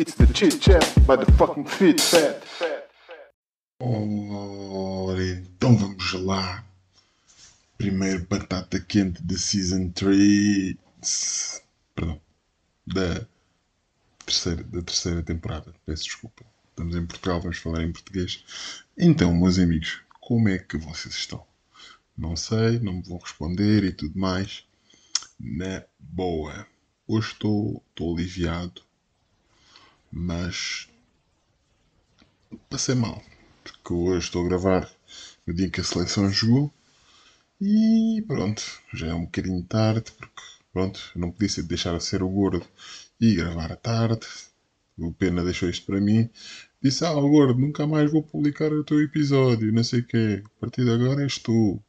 It's the chit chat by the fucking fit fat. Ora, então vamos lá. Primeiro batata quente da Season 3. Perdão. Da terceira, da terceira temporada. Peço desculpa. Estamos em Portugal, vamos falar em português. Então, meus amigos, como é que vocês estão? Não sei, não me vão responder e tudo mais. Na boa. Hoje estou, estou aliviado, mas passei mal. Porque hoje estou a gravar no dia que a seleção jogou e pronto, já é um bocadinho tarde, porque pronto, não podia deixar de ser o gordo e gravar à tarde. O Pena deixou isto para mim. Disse, ah, gordo, nunca mais vou publicar o teu episódio, não sei o quê. A partir de agora és tu.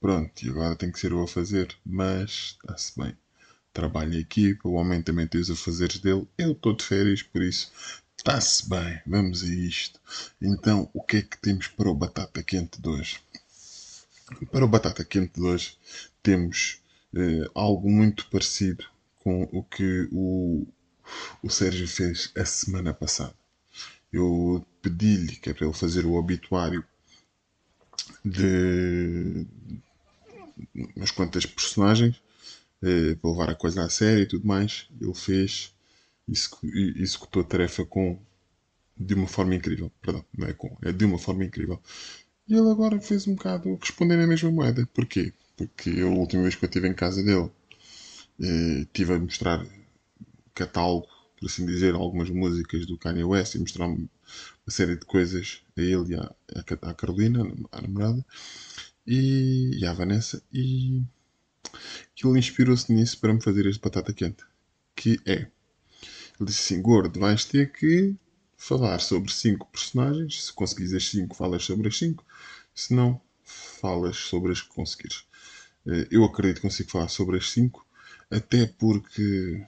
Pronto, e agora tem que ser eu a fazer, mas está-se bem. Trabalho em equipa, o homem também tem os afazeres dele. Eu estou de férias, por isso está-se bem. Vamos a isto. Então, o que é que temos para o Batata Quente de hoje? Para o Batata Quente de hoje, temos eh, algo muito parecido com o que o, o Sérgio fez a semana passada. Eu pedi-lhe que é para ele fazer o obituário de umas quantas personagens eh, para levar a coisa a sério e tudo mais. Ele fez, executou a tarefa com de uma forma incrível. Perdão, não é com, é de uma forma incrível. E ele agora fez um bocado responder na mesma moeda. Porquê? Porque eu, a última vez que eu estive em casa dele, eh, estive a mostrar catálogo, por assim dizer, algumas músicas do Kanye West e mostrar uma série de coisas a ele e à, à Carolina, a namorada, e, e à Vanessa, e aquilo inspirou-se nisso para me fazer este batata quente, que é, ele disse assim, gordo, vais ter que falar sobre cinco personagens, se conseguires as cinco, falas sobre as cinco, se não, falas sobre as que conseguires. Eh, eu acredito que consigo falar sobre as cinco, até porque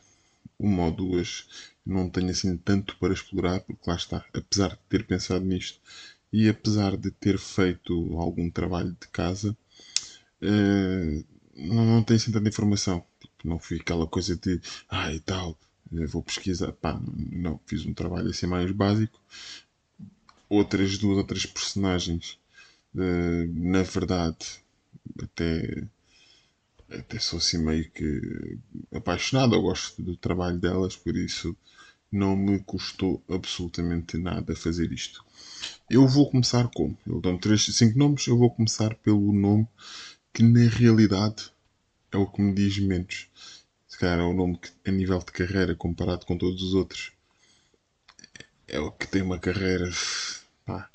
uma ou duas não tenho assim tanto para explorar, porque lá está, apesar de ter pensado nisto e apesar de ter feito algum trabalho de casa, uh, não, não assim tanta informação. Tipo, não fui aquela coisa de, ah e tal, vou pesquisar. Pá, não, fiz um trabalho assim mais básico. Outras duas ou três personagens, uh, na verdade, até até sou assim meio que apaixonado, eu gosto do trabalho delas, por isso não me custou absolutamente nada fazer isto. Eu vou começar como? Ele dá-me 3, 5 nomes, eu vou começar pelo nome que na realidade é o que me diz menos. Se calhar é o nome que, a nível de carreira, comparado com todos os outros, é o que tem uma carreira. Pá,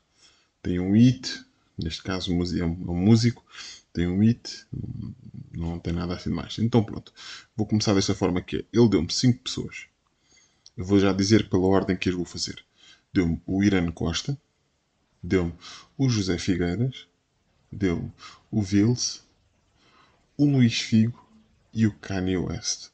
tem um hit, neste caso é um músico, tem um hit, não tem nada assim de mais. Então pronto, vou começar desta forma que é. Ele deu-me 5 pessoas. Eu vou já dizer pela ordem que as vou fazer. Deu-me o Irã Costa, deu-me o José Figueiras, deu-me o Vils, o Luís Figo e o Kanye West.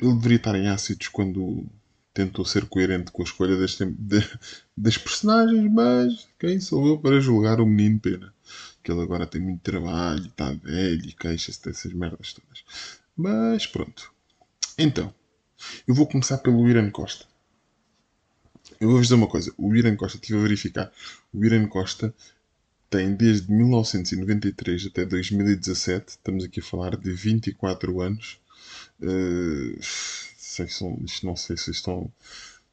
Ele deveria estar em ácidos quando tentou ser coerente com a escolha das, de, das personagens, mas quem sou eu para julgar o menino pena? Que ele agora tem muito trabalho, está velho e queixa-se dessas merdas todas. Mas pronto. Então, eu vou começar pelo Irã Costa. Eu vou-vos dizer uma coisa. O Irã Costa, estive a verificar. O Irã Costa tem desde 1993 até 2017, estamos aqui a falar de 24 anos. Uh, sei são, não sei se estão,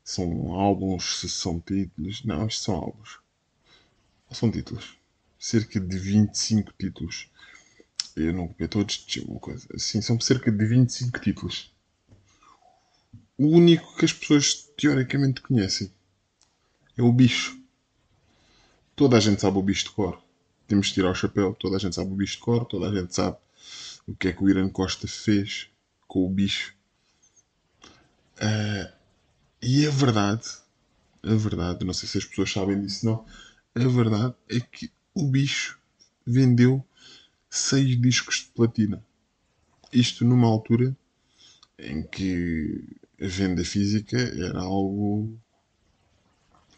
são álbuns, se são títulos. Não, isto são álbuns. Ou são títulos. Cerca de 25 títulos. Eu não copiei todos, uma coisa. Sim, são cerca de 25 títulos. O único que as pessoas teoricamente conhecem é o bicho. Toda a gente sabe o bicho de cor. Temos de tirar o chapéu. Toda a gente sabe o bicho de cor. Toda a gente sabe o que é que o Irã Costa fez com o bicho. Uh, e a verdade, a verdade, não sei se as pessoas sabem disso não, a verdade é que o bicho vendeu seis discos de platina. Isto numa altura em que a venda física era algo,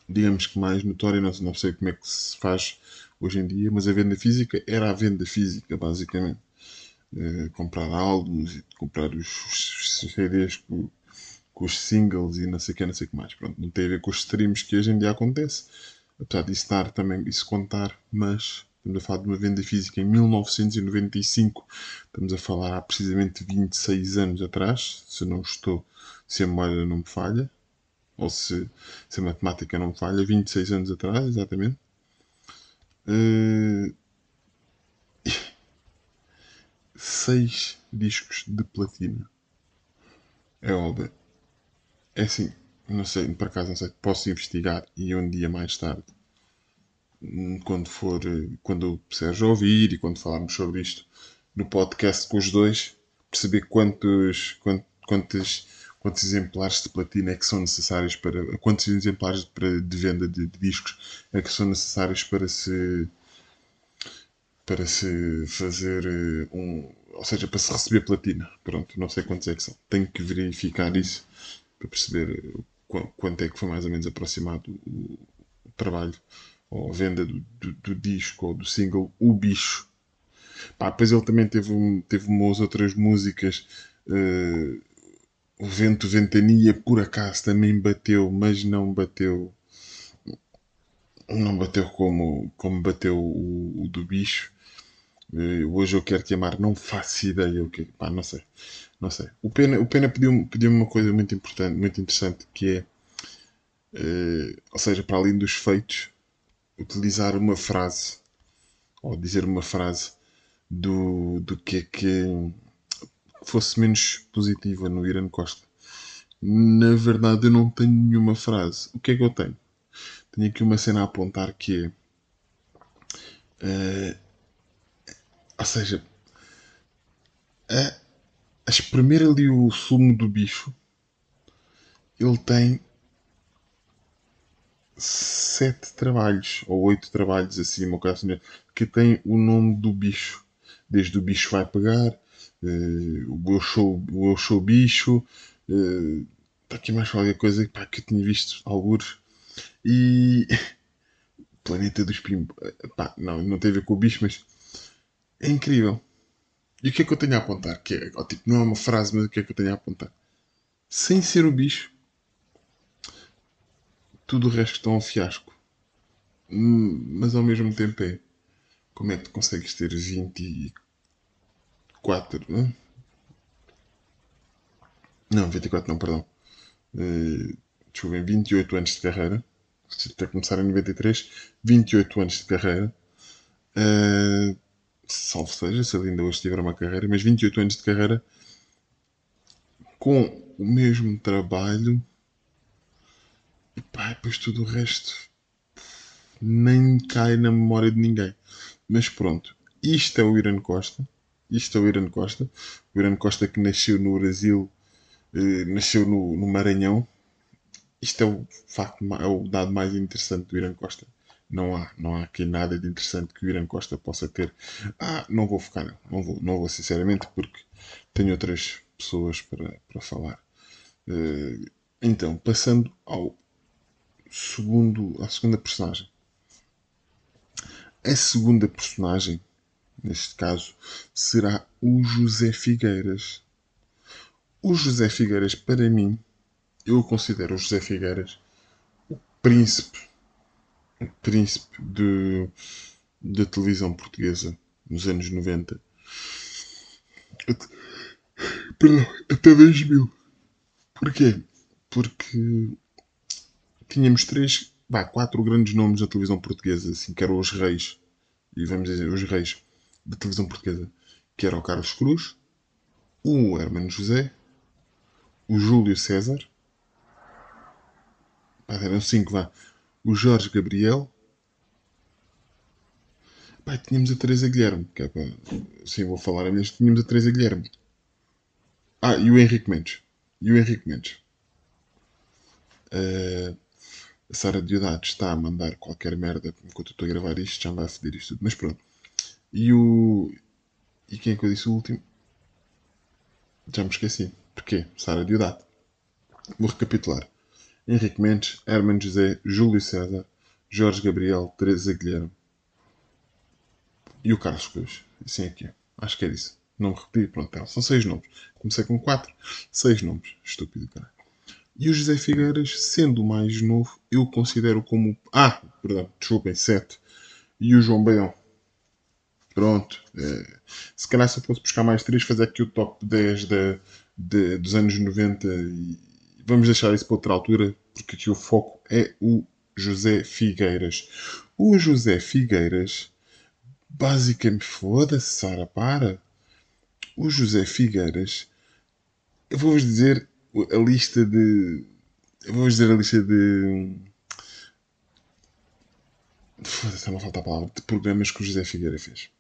digamos que mais notório. Não, não sei como é que se faz hoje em dia, mas a venda física era a venda física, basicamente. Uh, comprar álbuns, comprar os, os CDs que, com os singles e não sei o que, não sei o que mais. Pronto, não tem a ver com os streams que hoje em dia acontece. Apesar disso estar também, isso contar, mas estamos a falar de uma venda física em 1995. Estamos a falar há precisamente 26 anos atrás, se não estou, se a memória não me falha, ou se, se a matemática não me falha, 26 anos atrás, exatamente. Uh, seis discos de platina. É óbvio. É assim, não sei, por acaso não sei, posso investigar e um dia mais tarde, quando for, quando o Sérgio ouvir e quando falarmos sobre isto no podcast com os dois, perceber quantos, quantos, quantos, quantos exemplares de platina é que são necessários para, quantos exemplares de, de venda de, de discos é que são necessários para se para se fazer eh, um. Ou seja, para se receber platina. Pronto, não sei quantos é que são. Tenho que verificar isso para perceber eh, quanto é que foi mais ou menos aproximado o, trabalho ou a venda do, do, do, disco ou do single O Bicho. Pá, depois ele também teve, teve umas outras músicas. Uh, o Vento Ventania, por acaso, também bateu, mas não bateu. Não bateu como, como bateu o, o do bicho. Eh, hoje eu quero te amar, não faço ideia o que pá, não sei, não sei. O Pena, o Pena pediu-me pediu uma coisa muito importante, muito interessante, que é, uh, ou seja, para além dos feitos, utilizar uma frase, ou dizer uma frase do, do que é que fosse menos positiva no Irã Costa. Na verdade, eu não tenho nenhuma frase. O que é que eu tenho? Tenho aqui uma cena a apontar que é. Uh, ou seja, a, a espremer ali o sumo do bicho, ele tem sete trabalhos, ou oito trabalhos assim, uma que tem o nome do bicho. Desde o bicho vai pegar, o eu o eu bicho, uh, está aqui mais qualquer coisa pá, que eu tinha visto alguns. E Planeta dos Pimbos, pá, não, não tem a ver com o bicho, mas é incrível. E o que é que eu tenho a apontar? Que é, tipo, não é uma frase, mas o que é que eu tenho a apontar? Sem ser o bicho, tudo o resto está um fiasco. Hum, mas ao mesmo tempo é. Como é que tu consegues ter 24. Não, não 24 não, perdão. Uh, deixa eu ver, 28 anos de carreira. Até começar em 93, 28 anos de carreira. Uh, salvo seja, se ele ainda hoje tiver uma carreira, mas 28 anos de carreira com o mesmo trabalho e pá, depois tudo o resto nem cai na memória de ninguém. Mas pronto, isto é o Irã Costa. Isto é o Irã Costa. O Irã Costa que nasceu no Brasil, eh, nasceu no, no Maranhão. Isto é o facto, é o dado mais interessante do Irã Costa não há, não há aqui nada de interessante que o Irã Costa possa ter. Ah, não vou focar, não vou, não vou sinceramente, porque tenho outras pessoas para, para falar. Uh, então, passando ao segundo, à segunda personagem. A segunda personagem, neste caso, será o José Figueiras. O José Figueiras, para mim, eu considero o José Figueiras o príncipe príncipe de, da televisão portuguesa nos anos 90. Até, perdão, até 2000. Porquê? Porque tínhamos três, vá, quatro grandes nomes da televisão portuguesa, assim, que eram os reis, e vamos dizer, os reis da televisão portuguesa, que era o Carlos Cruz, o Hermano José, o Júlio César, pá, eram cinco, vá, o Jorge Gabriel. Pai, tínhamos a Teresa Guilherme, que é para. Sim, vou falar a minha. Tínhamos a Teresa Guilherme. Ah, e o Henrique Mendes. E o Henrique Mendes. Uh, a Sara Diodato está a mandar qualquer merda enquanto eu estou a gravar isto, já me vai a isto tudo. Mas pronto. E o. E quem é que eu disse o último? Já me esqueci. Porquê? Sara Diodato. Vou recapitular. Henrique Mendes, Hermano José, Júlio César, Jorge Gabriel, Teresa Guilherme e o Carlos Cruz. Assim é que é. Acho que é isso. Não me repeti, pronto, são seis nomes. Comecei com quatro, seis nomes. Estúpido, cara. E o José Figueiras, sendo o mais novo, eu considero como. Ah, perdão, desculpem, 7. E o João Baião. Pronto. É, se calhar se eu fosse buscar mais 3, fazer aqui o top 10 de, de, dos anos 90 e vamos deixar isso para outra altura, porque aqui o foco é o José Figueiras. O José Figueiras, basicamente, foda-se, Sara, para. O José Figueiras, eu vou-vos dizer a lista de. Eu vou-vos dizer a lista de. Foda-se, não falta a palavra. De programas que o José Figueiras fez.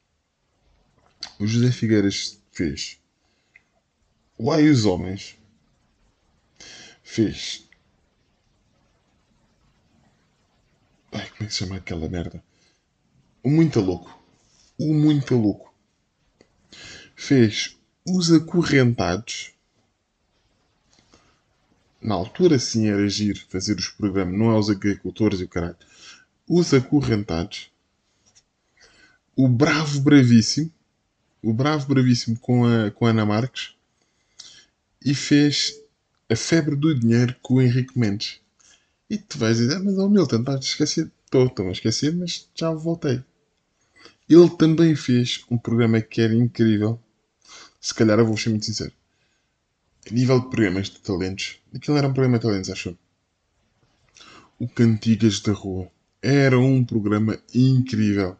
O José Figueiras fez. O Ai os Homens. Fez Ai, como é que se chama aquela merda? O Muito Louco. O Muito Louco. Fez Os Acorrentados. Na altura sim era agir fazer os programas, não é os agricultores e o caralho. Os Acorrentados. O Bravo Bravíssimo. O Bravo Bravíssimo com a, com a Ana Marques. E fez A Febre do Dinheiro com o Henrique Mendes. E tu vais dizer, ah, mas o Milton, estás esquecido. Estou, estou a esquecer, mas já voltei. Ele também fez um programa que era incrível. Se calhar eu vou ser muito sincero. A nível de programas de talentos, aquilo era um programa de talentos, acho. O Cantigas da Rua. Era um programa incrível.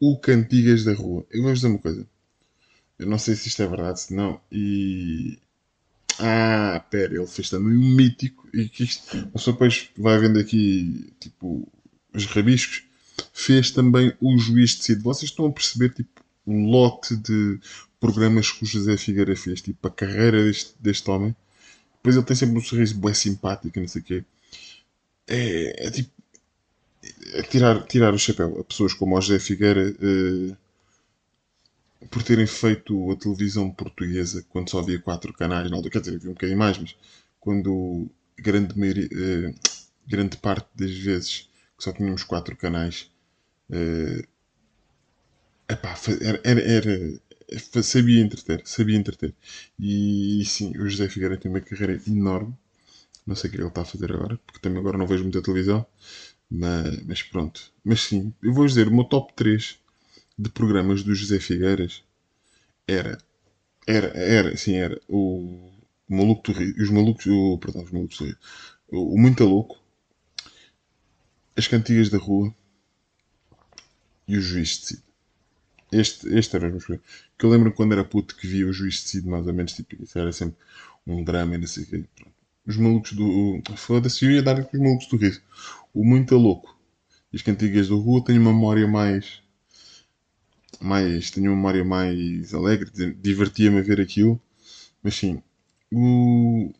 O Cantigas da Rua. Eu vou dizer uma coisa. Eu não sei se isto é verdade, se não. E ah, pera, ele fez também um mítico. E que isto, pessoa depois vai vendo aqui, tipo, os rabiscos. Fez também o Juiz de Cid. Vocês estão a perceber, tipo, um lote de programas que o José Figueira fez. Tipo, a carreira deste, deste homem. Depois ele tem sempre um sorriso bem simpático, não sei o quê. É, é tipo. É tirar, tirar o chapéu a pessoas como o José Figueira. Uh, por terem feito a televisão portuguesa quando só havia quatro canais, não, quer dizer, havia um bocadinho mais, mas quando grande, maioria, eh, grande parte das vezes que só tínhamos quatro canais, eh, epá, era, era, era, sabia entreter, sabia entreter. E, e sim, o José Figueiredo tem uma carreira enorme. Não sei o que ele está a fazer agora, porque também agora não vejo muita televisão. Mas, mas pronto. Mas sim, eu vou dizer, o meu top 3 de programas do José Figueiras era, era, era, sim, era o, o Maluco do Rio, os Malucos, o, perdão, os Malucos do Rio, o, o Muito Louco, as Cantigas da Rua e o Juiz de Cid. Este, este era meus programas. Que eu lembro quando era puto que via o Juiz de Cid, mais ou menos, tipo, isso era sempre um drama e não sei o quê. Os Malucos do. Foda-se, eu ia dar aqui os Malucos do Rio. O Muito Louco e as Cantigas da Rua têm uma memória mais mais. tenho uma memória mais alegre, divertia-me a ver aquilo. Mas sim, o.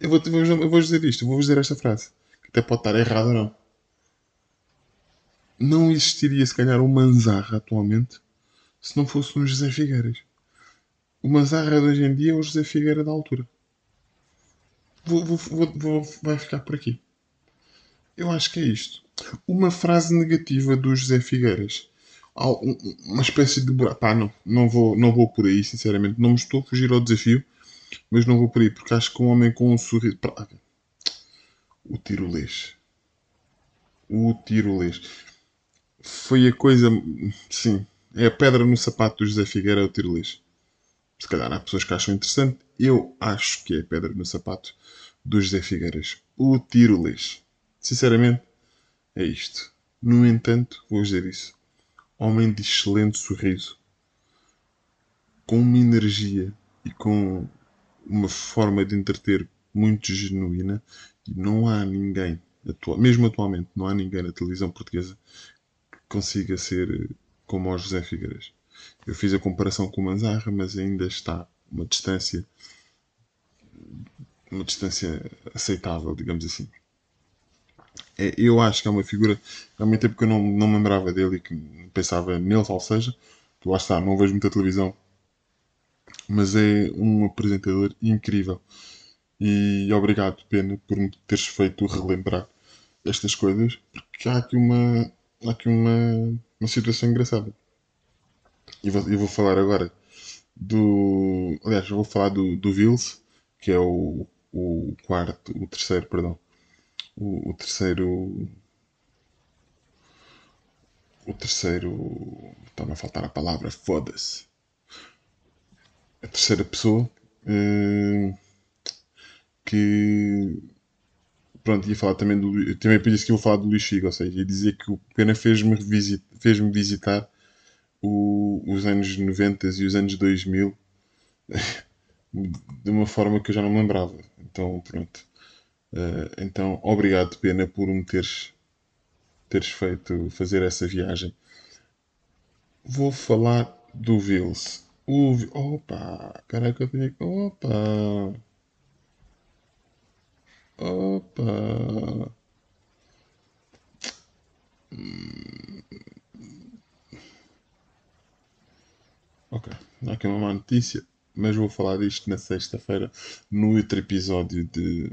Eu vou, eu vou dizer isto, eu vou dizer esta frase, que até pode estar errado ou não. Não existiria, se calhar, um Manzarra atualmente se não fosse um José Figueiras. O Manzarra de hoje em dia é o José Figueira da altura. Vou, vou, vou, vou, vai ficar por aqui. Eu acho que é isto. Uma frase negativa do José Figueiras uma espécie de buraco. Pá, não, não vou, não vou por aí, sinceramente. Não me estou a fugir ao desafio, mas não vou por aí, porque acho que um homem com um sorriso. O tirolês. O tirolês. Foi a coisa. Sim, é a pedra no sapato do José Figueira, o tirolês. Se calhar há pessoas que acham interessante. Eu acho que é a pedra no sapato do José Figueiras. O tirolês. Sinceramente, é isto. No entanto, vou dizer isso homem de excelente sorriso, com uma energia e com uma forma de entreter muito genuína. E não há ninguém, mesmo atualmente, não há ninguém na televisão portuguesa que consiga ser como o José Figueiras. Eu fiz a comparação com o Manzarra, mas ainda está uma distância uma distância aceitável, digamos assim. É, eu acho que é uma figura, realmente tempo que eu não, não me lembrava dele e que pensava nele, ou seja, tu lá está, não vejo muita televisão, mas é um apresentador incrível. E obrigado, Pena, por me teres feito relembrar estas coisas, porque há aqui uma, há aqui uma, uma situação engraçada. E vou, eu vou falar agora do. Aliás, eu vou falar do, do Vils, que é o, o quarto, o terceiro, perdão, o, o terceiro, o terceiro, está-me a faltar a palavra, foda-se. A terceira pessoa uh, que pronto, ia falar também do. Também por isso que eu vou falar do Luís Figo, ou seja, ia dizer que o Pena fez-me fez visitar o, os anos 90 e os anos 2000 de uma forma que eu já não me lembrava. Então, pronto. Uh, então, obrigado, Pena, por me teres, teres feito fazer essa viagem. Vou falar do Vils. O, opa, caraca, eu tenho. Opa! Opa! Ok, aqui uma má notícia, mas vou falar disto na sexta-feira, no outro episódio de.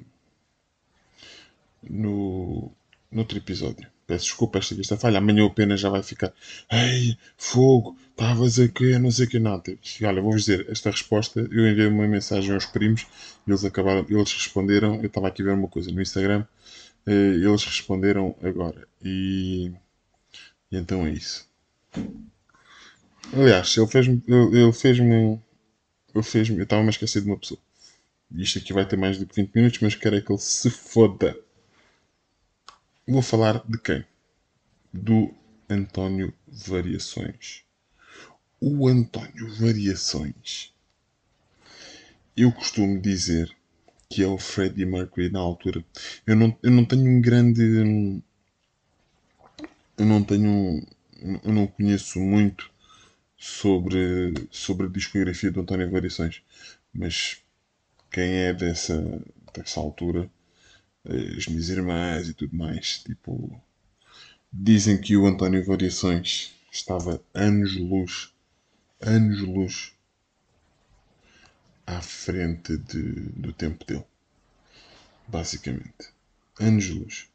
No, no outro episódio. Peço desculpa esta, esta falha. Amanhã apenas já vai ficar. Ei, fogo, estavas aqui, não sei o que nada. Olha, vou-vos dizer, esta resposta, eu enviei uma mensagem aos primos, eles acabaram, eles responderam, eu estava aqui a ver uma coisa no Instagram, eh, eles responderam agora. E, e então é isso. Aliás, ele fez-me. Ele fez-me. Ele fez-me. Eu estava-me a esquecer de uma pessoa. Isto aqui vai ter mais do que 20 minutos, mas quero é que ele se foda. Vou falar de quem? Do António Variações. O António Variações. Eu costumo dizer que é o Freddie Mercury na altura. Eu não, eu não tenho um grande. Eu não tenho. Eu não conheço muito sobre, sobre a discografia do António Variações. Mas quem é dessa, dessa altura, as minhas irmãs e tudo mais, tipo, dizem que o António Variações estava anos-luz, anos-luz à frente de, do tempo dele. Basicamente. Anos-luz.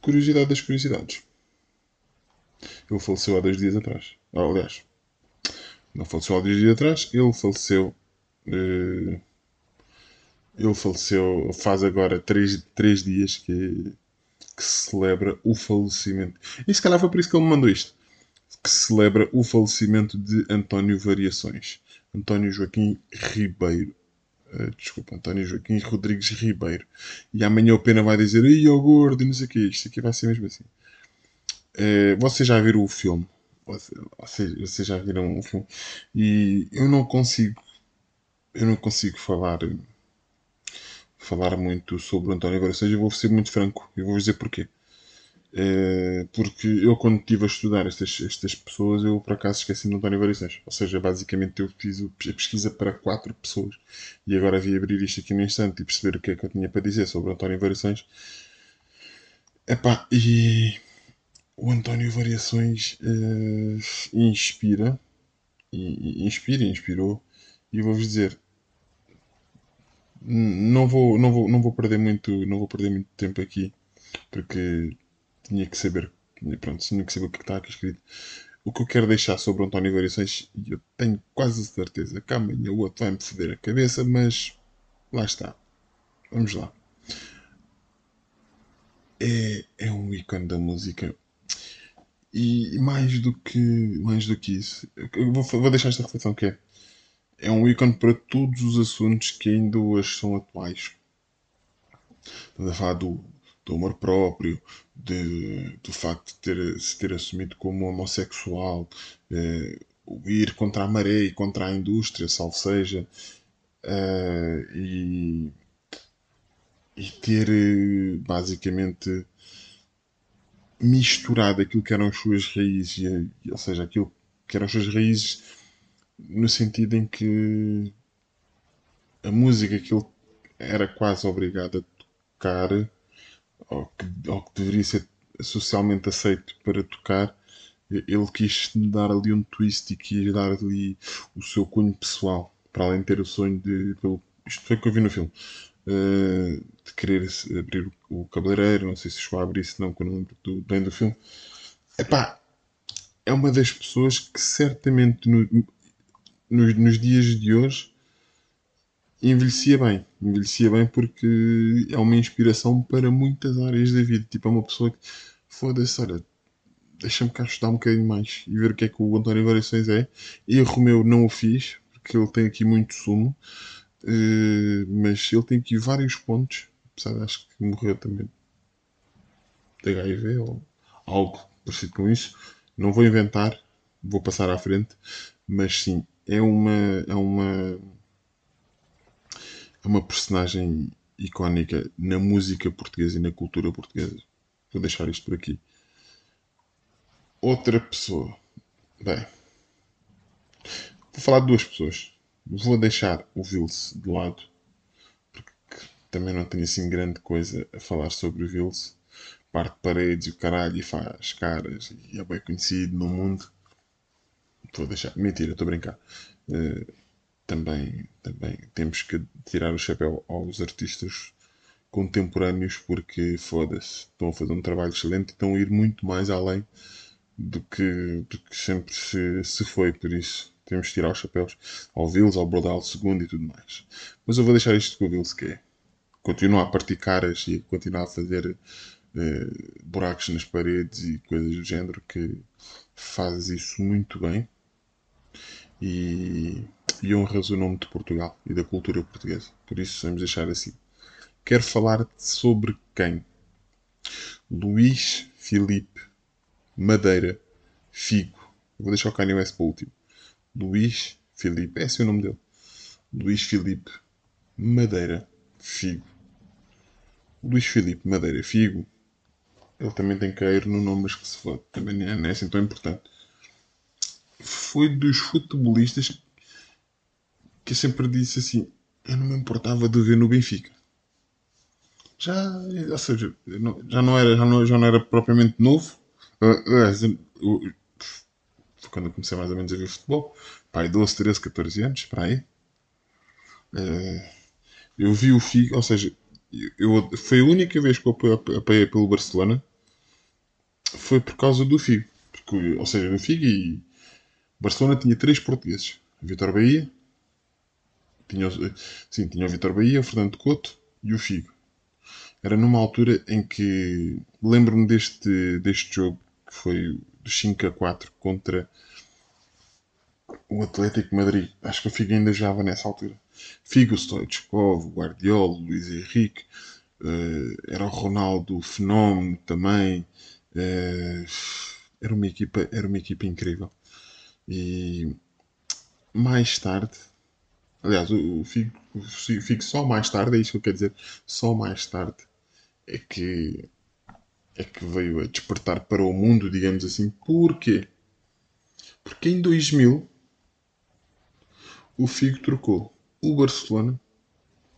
Curiosidade das curiosidades. Ele faleceu há dois dias atrás. Ah, aliás, não faleceu há dois dias atrás, ele faleceu. Uh, ele faleceu faz agora três, três dias que, que celebra o falecimento. E se calhar foi por isso que ele me mandou isto. Que celebra o falecimento de António Variações. António Joaquim Ribeiro. Uh, desculpa, António Joaquim Rodrigues Ribeiro. E amanhã o Pena vai dizer: Ih, ó gordo, não sei o que. Isto aqui vai ser mesmo assim. Uh, vocês já viram o filme? Vocês, vocês já viram o filme? E eu não consigo. Eu não consigo falar. Falar muito sobre o António Variações. Eu vou ser muito franco. Eu vou dizer porquê. Uh, porque eu, quando estive a estudar estas, estas pessoas, eu por acaso esqueci de António Variações. Ou seja, basicamente eu fiz a pesquisa para quatro pessoas e agora vi abrir isto aqui no instante e perceber o que é que eu tinha para dizer sobre António Variações. Epá, e o António Variações uh, inspira, e, inspira, inspirou, e vou-vos dizer, não vou, não vou, não vou perder muito, não vou perder muito tempo aqui, porque tinha que saber, pronto, tinha que saber o que está aqui escrito. O que eu quero deixar sobre o António Variações, eu tenho quase certeza que amanhã o outro vai-me foder a cabeça, mas lá está. Vamos lá. É, é um ícone da música e mais do que, mais do que isso, eu vou, vou deixar esta reflexão que é, é um ícone para todos os assuntos que ainda hoje são atuais. Estamos a falar do, do amor próprio, de, do facto de ter, se ter assumido como homossexual, eh, ir contra a maré e contra a indústria, salvo seja, eh, e, e ter eh, basicamente misturado aquilo que eram as suas raízes, e, ou seja, aquilo que eram as suas raízes no sentido em que a música que ele era quase obrigado a tocar, ou que, ou que deveria ser socialmente aceito para tocar, ele quis dar ali um twist e quis dar ali o seu cunho pessoal, para além de ter o sonho de. Isto foi o que eu vi no filme. Uh, de querer abrir o cabeleireiro, não sei se chegou a abrir, se não, quando lembro do, bem do filme. Epá, é uma das pessoas que certamente no, nos, nos dias de hoje envelhecia bem. Envelhecia bem porque é uma inspiração para muitas áreas da vida. Tipo, é uma pessoa que, foda-se, olha, deixa-me cá estudar um bocadinho mais e ver o que é que o António Variações é. Erro meu, não o fiz, porque ele tem aqui muito sumo, uh, mas ele tem aqui vários pontos, apesar de acho que morreu também de HIV ou algo parecido com isso. Não vou inventar, vou passar à frente, mas sim, é uma. É uma é uma personagem icónica na música portuguesa e na cultura portuguesa. Vou deixar isto por aqui. Outra pessoa. Bem. Vou falar de duas pessoas. Vou deixar o Vils de lado. Porque também não tenho assim grande coisa a falar sobre o Vils. Parte de paredes e o caralho e faz caras e é bem conhecido no mundo. Vou deixar. Mentira, estou a brincar. Uh, também, também temos que tirar o chapéu aos artistas contemporâneos porque foda-se, estão a fazer um trabalho excelente e estão a ir muito mais além do que, do que sempre se, se foi, por isso temos que tirar os chapéus ao Vils, ao Brodal II e tudo mais. Mas eu vou deixar isto com o Vils que é a partir caras e continuar a fazer eh, buracos nas paredes e coisas do género que faz isso muito bem e, e honras o nome de Portugal e da cultura portuguesa. Por isso vamos deixar assim. Quero falar sobre quem? Luís Filipe Madeira Figo. Vou deixar o Kanye West para o último. Luís Filipe, esse é o nome dele. Luís Filipe Madeira Figo. Luís Filipe Madeira Figo. Ele também tem cair no nome, mas que se for. Também não é assim tão importante foi dos futebolistas que eu sempre disse assim: eu não me importava de ver no Benfica. Já, ou seja, já não era, já não, já não era propriamente novo. Uh, foi quando eu comecei mais ou menos a ver futebol. Pai, 12, 13, 14 anos, para aí. Uh, eu vi o Figo, ou seja, eu, foi a única vez que eu apoiei pelo Barcelona foi por causa do Figo. Porque, ou seja, no Figo e Barcelona tinha três portugueses. Vitor Bahia, tinha, sim, tinha o Vitor Bahia, o Fernando Couto e o Figo. Era numa altura em que lembro-me deste, deste jogo que foi dos 5 a 4 contra o Atlético Madrid. Acho que o Figo ainda jogava nessa altura. Figo, Stoichkov, Guardiola, Luís Henrique, uh, era o Ronaldo Fenómeno também. Uh, era uma equipa, era uma equipa incrível. E mais tarde, aliás, o, Figo, o Figo só mais tarde, é isso que eu quero dizer, só mais tarde é que é que veio a despertar para o mundo, digamos assim. Porquê? Porque em 2000 o Figo trocou o Barcelona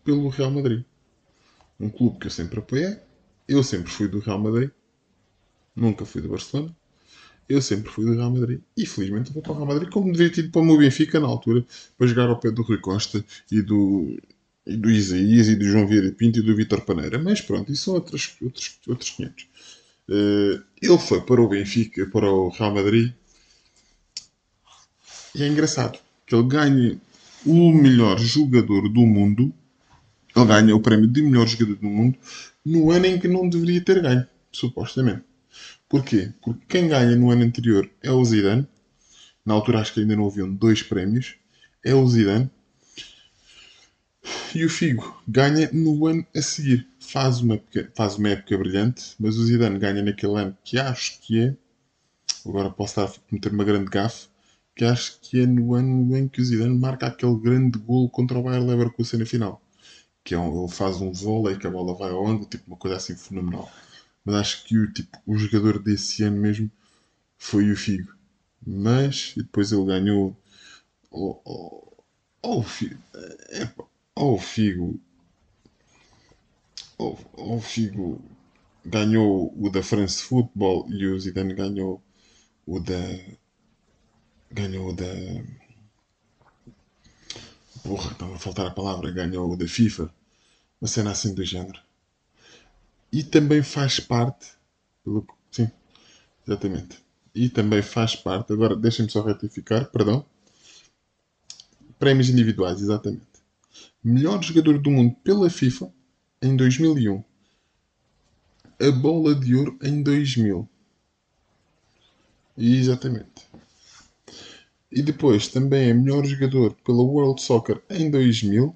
pelo Real Madrid. Um clube que eu sempre apoiei. Eu sempre fui do Real Madrid. Nunca fui do Barcelona. Eu sempre fui do Real Madrid e felizmente vou para o Real Madrid, como devia ter ido para o meu Benfica na altura, para jogar ao pé do Rui Costa e do, e do Isaías e do João Vieira Pinto e do Vitor Paneira. Mas pronto, isso são outros, outros, outros 500. Uh, eh, ele foi para o Benfica, para o Real Madrid e é engraçado que ele ganha o melhor jogador do mundo. Ele ganha o prémio de melhor jogador do mundo no ano em que não deveria ter ganho, supostamente. Porquê? Porque quem ganha no ano anterior é o Zidane. Na altura acho que ainda não haviam dois prémios. É o Zidane. E o Figo ganha no ano a seguir. Faz uma, faz uma época brilhante, mas o Zidane ganha naquele ano que acho que é. Agora posso estar a cometer uma grande gafe. Que acho que é no ano em que o Zidane marca aquele grande golo contra o Bayer Leverkusen na final. Que é um, ele faz um vôlei que a bola vai ao ângulo, tipo uma coisa assim fenomenal mas acho que o, tipo, o jogador desse ano mesmo foi o Figo. Mas depois ele ganhou. Oh, oh, oh, oh, Figo. Oh, oh, Figo ganhou o da France Football e o Zidane ganhou o da. Ganhou o da. Porra, estava a faltar a palavra. Ganhou o da FIFA. Uma cena assim do género e também faz parte, pelo, sim, exatamente, e também faz parte, agora deixem-me só retificar, perdão, prémios individuais, exatamente. melhor jogador do mundo pela FIFA em 2001. A bola de ouro em 2000. Exatamente. E depois também é melhor jogador pela World Soccer em 2000.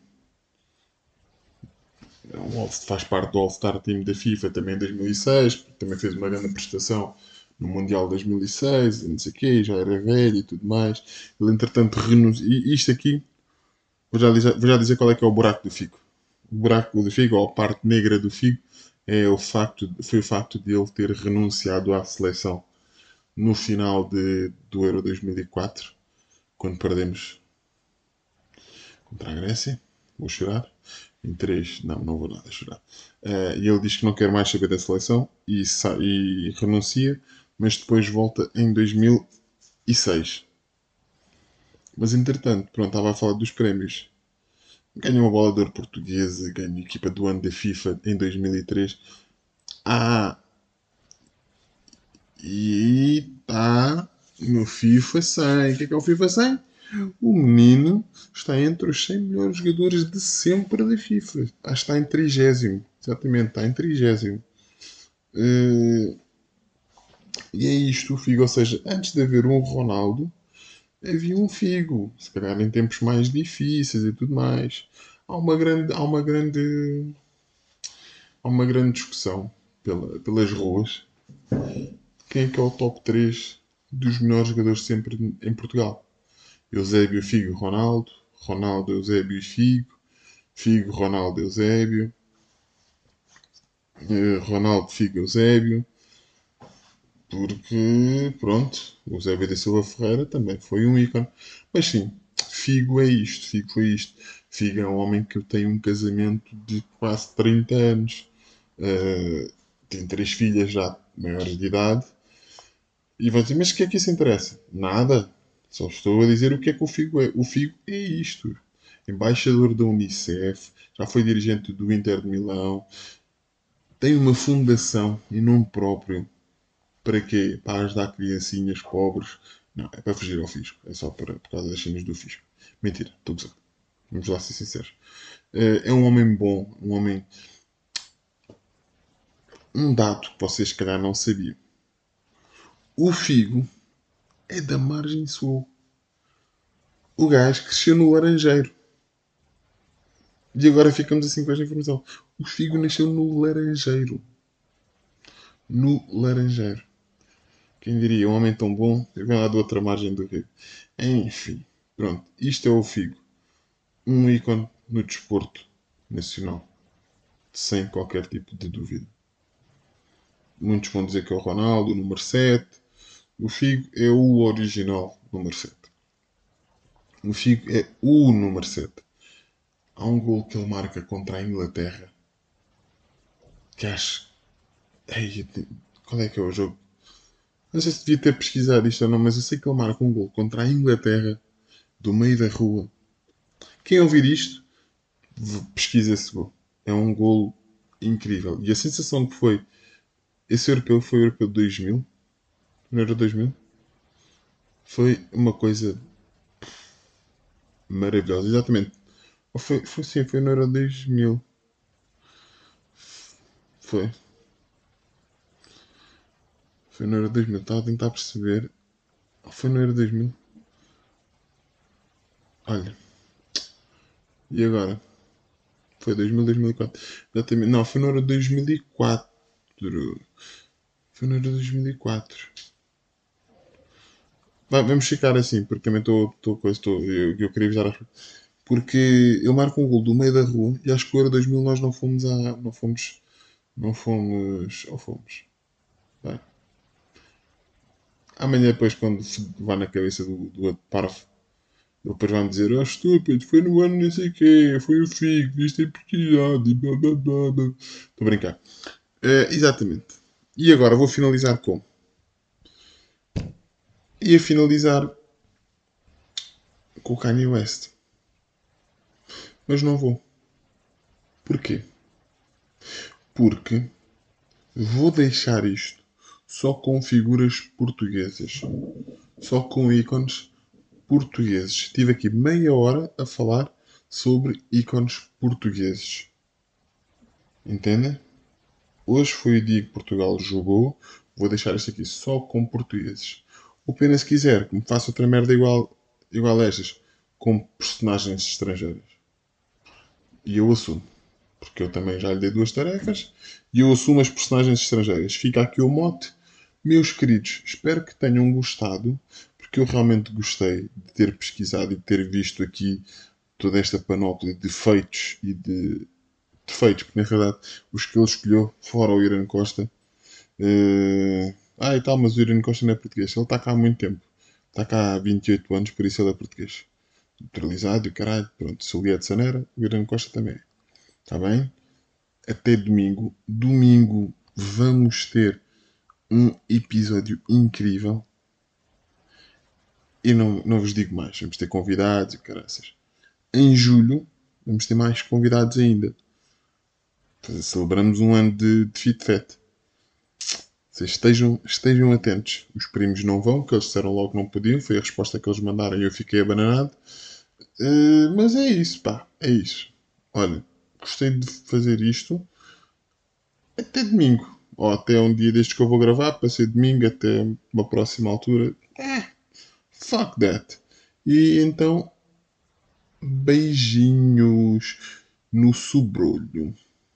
Faz parte do All-Star Team da FIFA também em 2006. Também fez uma grande prestação no Mundial 2006, não sei o quê, já era velho e tudo mais. Ele, entretanto, renunciou. E isto aqui, vou já, dizer, vou já dizer qual é que é o buraco do Figo. O buraco do Figo, ou a parte negra do Figo, é o facto, foi o facto de ele ter renunciado à seleção no final de, do Euro 2004, quando perdemos contra a Grécia. Vou chorar. Em 3, não, não vou nada chorar. Uh, e ele diz que não quer mais saber da seleção e, e renuncia mas depois volta em 2006. Mas entretanto, pronto, estava a falar dos prémios. Ganha uma bola de ouro portuguesa, ganha a equipa do ano da FIFA em 2003. Ah, e está no FIFA 100. O que é, que é o FIFA 100? O menino está entre os 100 melhores jogadores de sempre da FIFA. Que está em 30. Exatamente, está em 30. Uh, e é isto o Figo, ou seja, antes de haver um Ronaldo, havia um Figo, se calhar em tempos mais difíceis e tudo mais. Há uma grande, há uma grande, há uma grande discussão pela, pelas ruas. Quem é que é o top 3 dos melhores jogadores sempre em Portugal? Eusébio, Figo, Ronaldo, Ronaldo, Eusébio e Figo, Figo, Ronaldo, Eusébio, eh, Ronaldo, Figo, Eusébio, porque, pronto, o Zé da Silva Ferreira também foi um ícone. Mas sim, Figo é isto, Figo foi isto. Figo é um homem que tem um casamento de quase 30 anos. Uh, tem três filhas já maiores de idade. E vai dizer, mas o que é que isso interessa? Nada. Só estou a dizer o que é que o Figo é. O Figo é isto. Embaixador da Unicef, já foi dirigente do Inter de Milão, tem uma fundação em nome próprio para quê? Para ajudar criancinhas pobres? Não, é para fugir ao fisco. É só para, por causa das cenas do fisco. Mentira, estou gozando. Vamos lá ser sinceros. Eh, é um homem bom, um homem. Um dado que vocês, se calhar, não sabiam. O Figo é da margem sul. O gajo cresceu no Laranjeiro. E agora ficamos assim com esta informação. O Figo nasceu no Laranjeiro. No Laranjeiro. Quem diria, um homem tão bom, vem lá da outra margem do rio. Enfim, pronto, isto é o Figo. Um ícone no desporto nacional. Sem qualquer tipo de dúvida. Muitos vão dizer que é o Ronaldo, o número 7. O Figo é o original número 7. O Figo é o número 7. Há um gol que ele marca contra a Inglaterra. Que acho. Ei, qual é que é o jogo? Não sei se devia ter pesquisado isto ou não, mas eu sei que ele marca um gol contra a Inglaterra do meio da rua. Quem ouvir isto, pesquisa esse gol. É um gol incrível. E a sensação que foi. Esse europeu foi o europeu de 2000? Não era 2000? Foi uma coisa maravilhosa. Exatamente. Foi, foi sim, foi no Euro 2000. Foi. Foi no Euro 2000. Estava a tentar perceber. Foi no Euro 2000. Olha. E agora? Foi 2000, 2004. Exatamente. Não, foi no Euro 2004. Foi no Euro 2004. Vai, vamos ficar assim, porque também estou. Eu, eu queria avisar Porque eu marco um gol do meio da rua e acho que o Euro 2000 nós não fomos a. Não fomos. Não fomos. Ou fomos. Bem. Amanhã, depois, quando vá na cabeça do, do outro parvo, depois vai-me dizer: Oh, estúpido, foi no ano não sei o quê, foi o FIG, isto é prioridade, e blá blá blá. Estou a brincar. Uh, exatamente. E agora vou finalizar com. Ia finalizar com o Kanye West. Mas não vou. Porquê? Porque vou deixar isto só com figuras portuguesas, só com ícones portugueses. Estive aqui meia hora a falar sobre ícones portugueses. Entendem? Hoje foi o dia que Portugal jogou. Vou deixar isto aqui só com portugueses. O se quiser, que me faça outra merda igual, igual a estas, com personagens estrangeiras. E eu assumo. Porque eu também já lhe dei duas tarefas. E eu assumo as personagens estrangeiras. Fica aqui o mote. Meus queridos, espero que tenham gostado. Porque eu realmente gostei de ter pesquisado e de ter visto aqui toda esta panóplia de feitos e de defeitos, porque na realidade os que ele escolheu, fora o Irã Costa, uh... ah e tal, mas o Irã Costa não é português, ele está cá há muito tempo, está cá há 28 anos, por isso ele é português. Naturalizado e caralho, pronto, se ele é de Sanera, o Irã Costa também é. Está bem? Até domingo. Domingo vamos ter um episódio incrível. E não, não vos digo mais, vamos ter convidados e caraças. Em julho vamos ter mais convidados ainda. Celebramos um ano de, de Fit Fat. Vocês estejam, estejam atentos. Os primos não vão, que eles disseram logo que não podiam. Foi a resposta que eles mandaram e eu fiquei abananado. Uh, mas é isso, pá. É isso. Olha, gostei de fazer isto até domingo. Ou até um dia destes que eu vou gravar, para ser domingo, até uma próxima altura. Eh, fuck that. E então, beijinhos no sobrolho.